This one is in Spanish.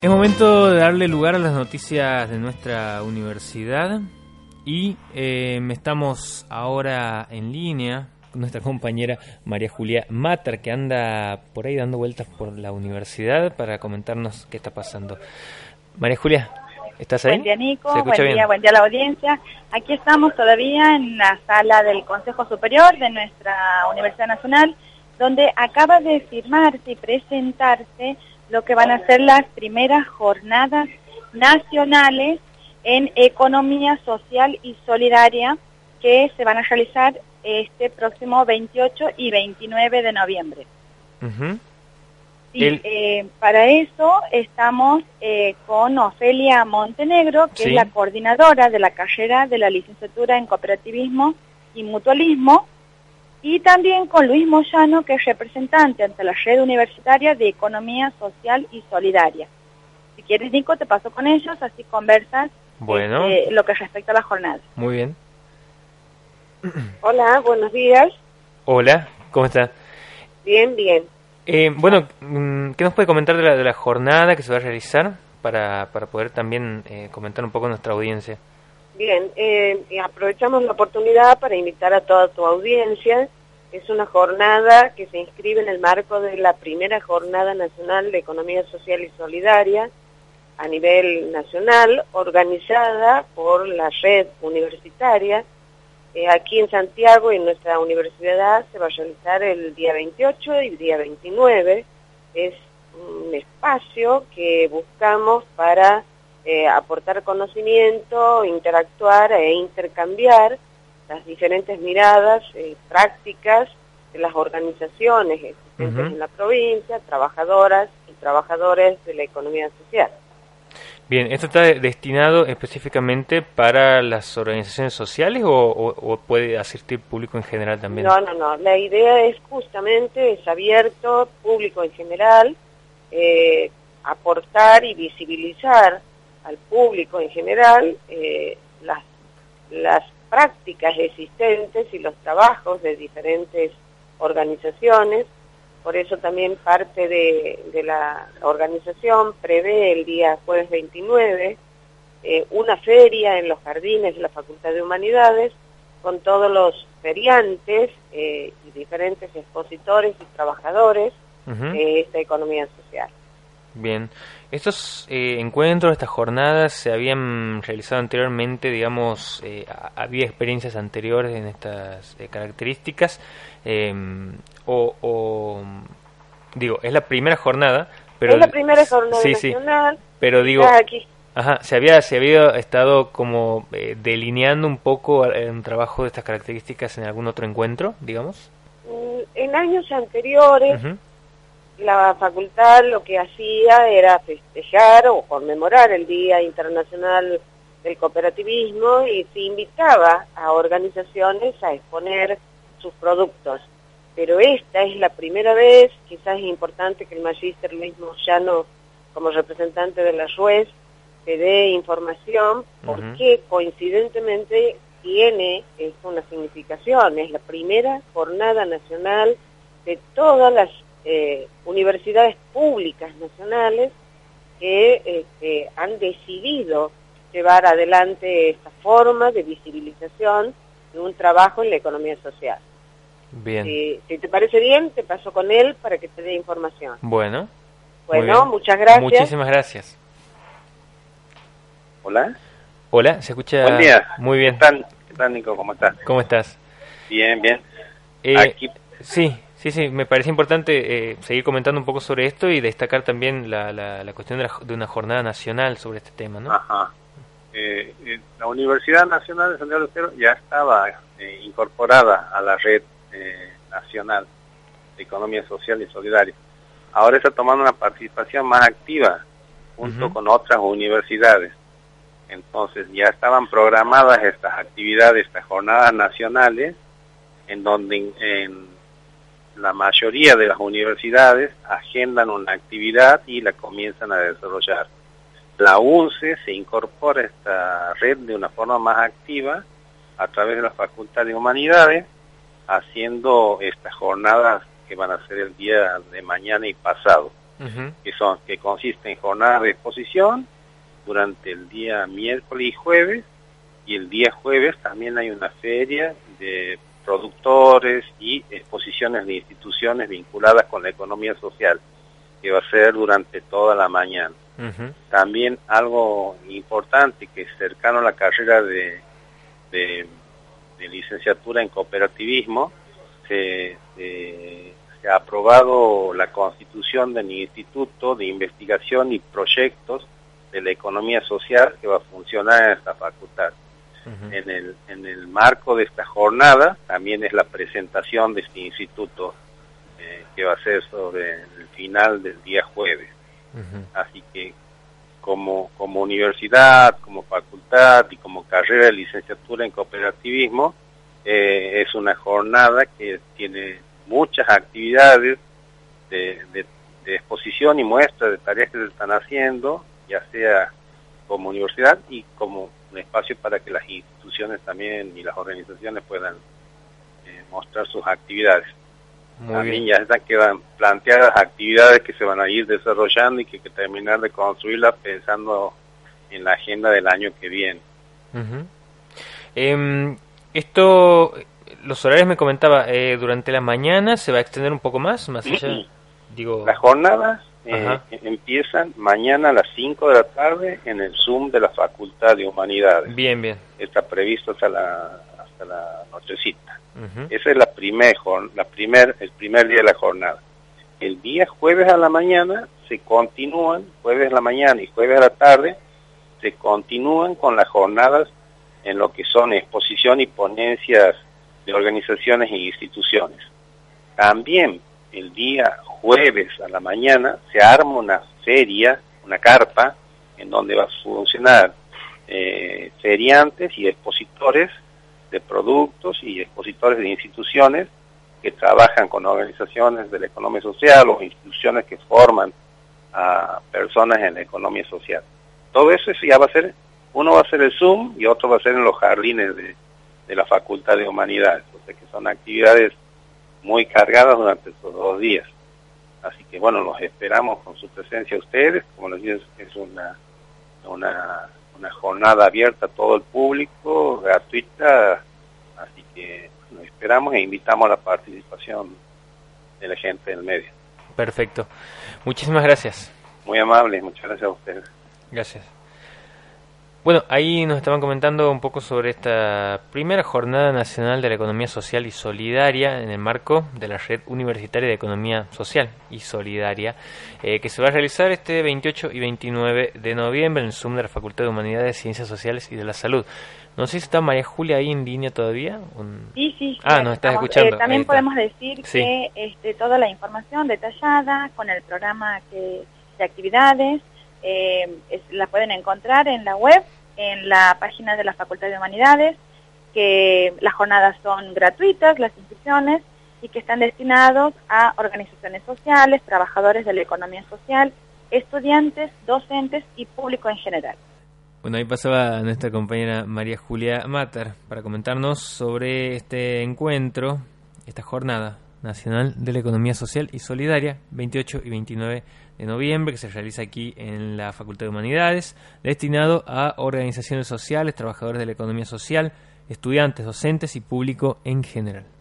Es momento de darle lugar a las noticias de nuestra universidad y eh, estamos ahora en línea con nuestra compañera María Julia Mater que anda por ahí dando vueltas por la universidad para comentarnos qué está pasando. María Julia, ¿estás ahí? Buen día Nico, buen día, buen día a la audiencia. Aquí estamos todavía en la sala del Consejo Superior de nuestra Universidad Nacional donde acaba de firmarse y presentarse lo que van a ser las primeras jornadas nacionales en economía social y solidaria que se van a realizar este próximo 28 y 29 de noviembre. Eh, para eso estamos eh, con Ofelia Montenegro, que es la coordinadora de la carrera de la licenciatura en cooperativismo y mutualismo, y también con Luis Moyano, que es representante ante la red universitaria de Economía Social y Solidaria. Si quieres, Nico, te paso con ellos, así conversas bueno. Este, lo que respecta a la jornada. Muy bien. Hola, buenos días. Hola, ¿cómo estás? Bien, bien. Eh, bueno, mm, ¿qué nos puede comentar de la, de la jornada que se va a realizar para, para poder también eh, comentar un poco a nuestra audiencia? Bien, eh, aprovechamos la oportunidad para invitar a toda tu audiencia. Es una jornada que se inscribe en el marco de la primera Jornada Nacional de Economía Social y Solidaria a nivel nacional, organizada por la red universitaria. Eh, aquí en Santiago, en nuestra universidad, se va a realizar el día 28 y día 29. Es un espacio que buscamos para eh, aportar conocimiento, interactuar e intercambiar las diferentes miradas eh, prácticas de las organizaciones existentes en la provincia, trabajadoras y trabajadores de la economía social. Bien, ¿esto está destinado específicamente para las organizaciones sociales o, puede asistir público en general también? No, no, no. La idea es justamente, es abierto, público en general, eh, aportar y visibilizar al público en general eh, las, las prácticas existentes y los trabajos de diferentes organizaciones. Por eso también parte de, de la organización prevé el día jueves 29 eh, una feria en los jardines de la Facultad de Humanidades con todos los feriantes eh, y diferentes expositores y trabajadores de esta economía social. Bien, estos eh, encuentros, estas jornadas se habían realizado anteriormente, digamos, eh, había experiencias anteriores en estas eh, características, em, o, digo, es la primera jornada, pero... Es la primera jornada sí, nacional. Sí, pero digo... Ajá, se había, se había estado como delineando un poco un trabajo de estas características en algún otro encuentro, digamos. Mm, en años anteriores la facultad lo que hacía era festejar o conmemorar el Día Internacional del Cooperativismo y se invitaba a organizaciones a exponer sus productos. Pero esta es la primera vez, quizás es importante que el magíster mismo ya no, como representante de la RUES, se dé información porque coincidentemente tiene una significación, es la primera jornada nacional de todas las eh, universidades públicas nacionales que este, han decidido llevar adelante esta forma de visibilización de un trabajo en la economía social. Bien. Si, te parece bien, te paso con él para que te dé información. Bueno. Bueno, muchas gracias. Muchísimas gracias. Hola. Hola, se escucha. Buen día. Muy bien. ¿Qué tal, Nico? ¿Cómo estás? ¿Cómo estás? Bien, bien. Eh, Aquí... Sí, Sí, sí, me parece importante eh, seguir comentando un poco sobre esto y destacar también la, la, cuestión de, una jornada nacional sobre este tema, ¿no? Ajá. Eh, eh, la Universidad Nacional de Santiago Estero ya estaba incorporada a la red nacional de economía social y solidaria. Ahora está tomando una participación más activa junto con otras universidades. Entonces ya estaban programadas estas actividades, estas jornadas nacionales, en donde en la mayoría de las universidades agendan una actividad y la comienzan a desarrollar. La UNCE se incorpora a esta red de una forma más activa a través de la Facultad de Humanidades, haciendo estas jornadas que van a ser el día de mañana y pasado. que son que consiste en jornadas de exposición durante el día miércoles y jueves y el día jueves también hay una feria de productores y exposiciones de instituciones vinculadas con la economía social que va a ser durante toda la mañana. También algo importante que es cercano a la carrera de, de, licenciatura en cooperativismo, se, se, ha aprobado la constitución del Instituto de Investigación y Proyectos de la Economía Social que va a funcionar en esta facultad. En, el, en el marco de esta jornada. También es la presentación de este instituto eh, que va a ser sobre el final del día jueves. Así que como, como universidad, como facultad y como carrera de licenciatura en cooperativismo, eh, es una jornada que tiene muchas actividades de, de, exposición y muestra de tareas que se están haciendo, ya sea como universidad y como un espacio para que las instituciones también y las organizaciones puedan eh, mostrar sus actividades. También ya están quedan planteadas actividades que se van a ir desarrollando y que hay que terminar de construirlas pensando en la agenda del año que viene. Em, esto, los horarios me comentaba, eh, durante la mañana se va a extender un poco más, más allá, digo... Las jornadas eh, empiezan mañana a las 5 de la tarde en el Zoom de la Facultad de Humanidades. Bien, bien. Está previsto hasta la, hasta la nochecita. Ese es la primer, la primer, el primer día de la jornada. El día jueves a la mañana se continúan, jueves a la mañana y jueves a la tarde, se continúan con las jornadas en lo que son exposición y ponencias de organizaciones e instituciones. También el día jueves a la mañana se arma una feria, una carpa, en donde va a funcionar eh, feriantes y expositores de productos y expositores de instituciones que trabajan con organizaciones de la economía social o instituciones que forman a personas en la economía social. Todo eso ya va a ser, uno va a ser el Zoom y otro va a ser en los jardines de, de la Facultad de Humanidades, o sea que son actividades muy cargadas durante estos dos días. Así que bueno, los esperamos con su presencia a ustedes, como les digo, es una, una una jornada abierta a todo el público, gratuita, así que nos esperamos e invitamos a la participación de la gente del medio. Perfecto. Muchísimas gracias. Muy amable, muchas gracias a ustedes. Gracias. Bueno, ahí nos estaban comentando un poco sobre esta primera Jornada Nacional de la Economía Social y Solidaria en el marco de la Red Universitaria de Economía Social y Solidaria, eh, que se va a realizar este 28 y 29 de noviembre en el Zoom de la Facultad de Humanidades, Ciencias Sociales y de la Salud. No sé si está María Julia ahí en línea todavía. Sí, sí. Ah, nos estás escuchando. Eh, también podemos decir que este, toda la información detallada con el programa que, de actividades eh, la pueden encontrar en la web, en la página de la Facultad de Humanidades, que las jornadas son gratuitas, las inscripciones, y que están destinados a organizaciones sociales, trabajadores de la economía social, estudiantes, docentes y público en general. Bueno, ahí pasaba nuestra compañera María Julia Mater para comentarnos sobre este encuentro, esta jornada nacional de la economía social y solidaria, 28 y 29 de noviembre, que se realiza aquí en la Facultad de Humanidades, destinado a organizaciones sociales, trabajadores de la economía social, estudiantes, docentes y público en general.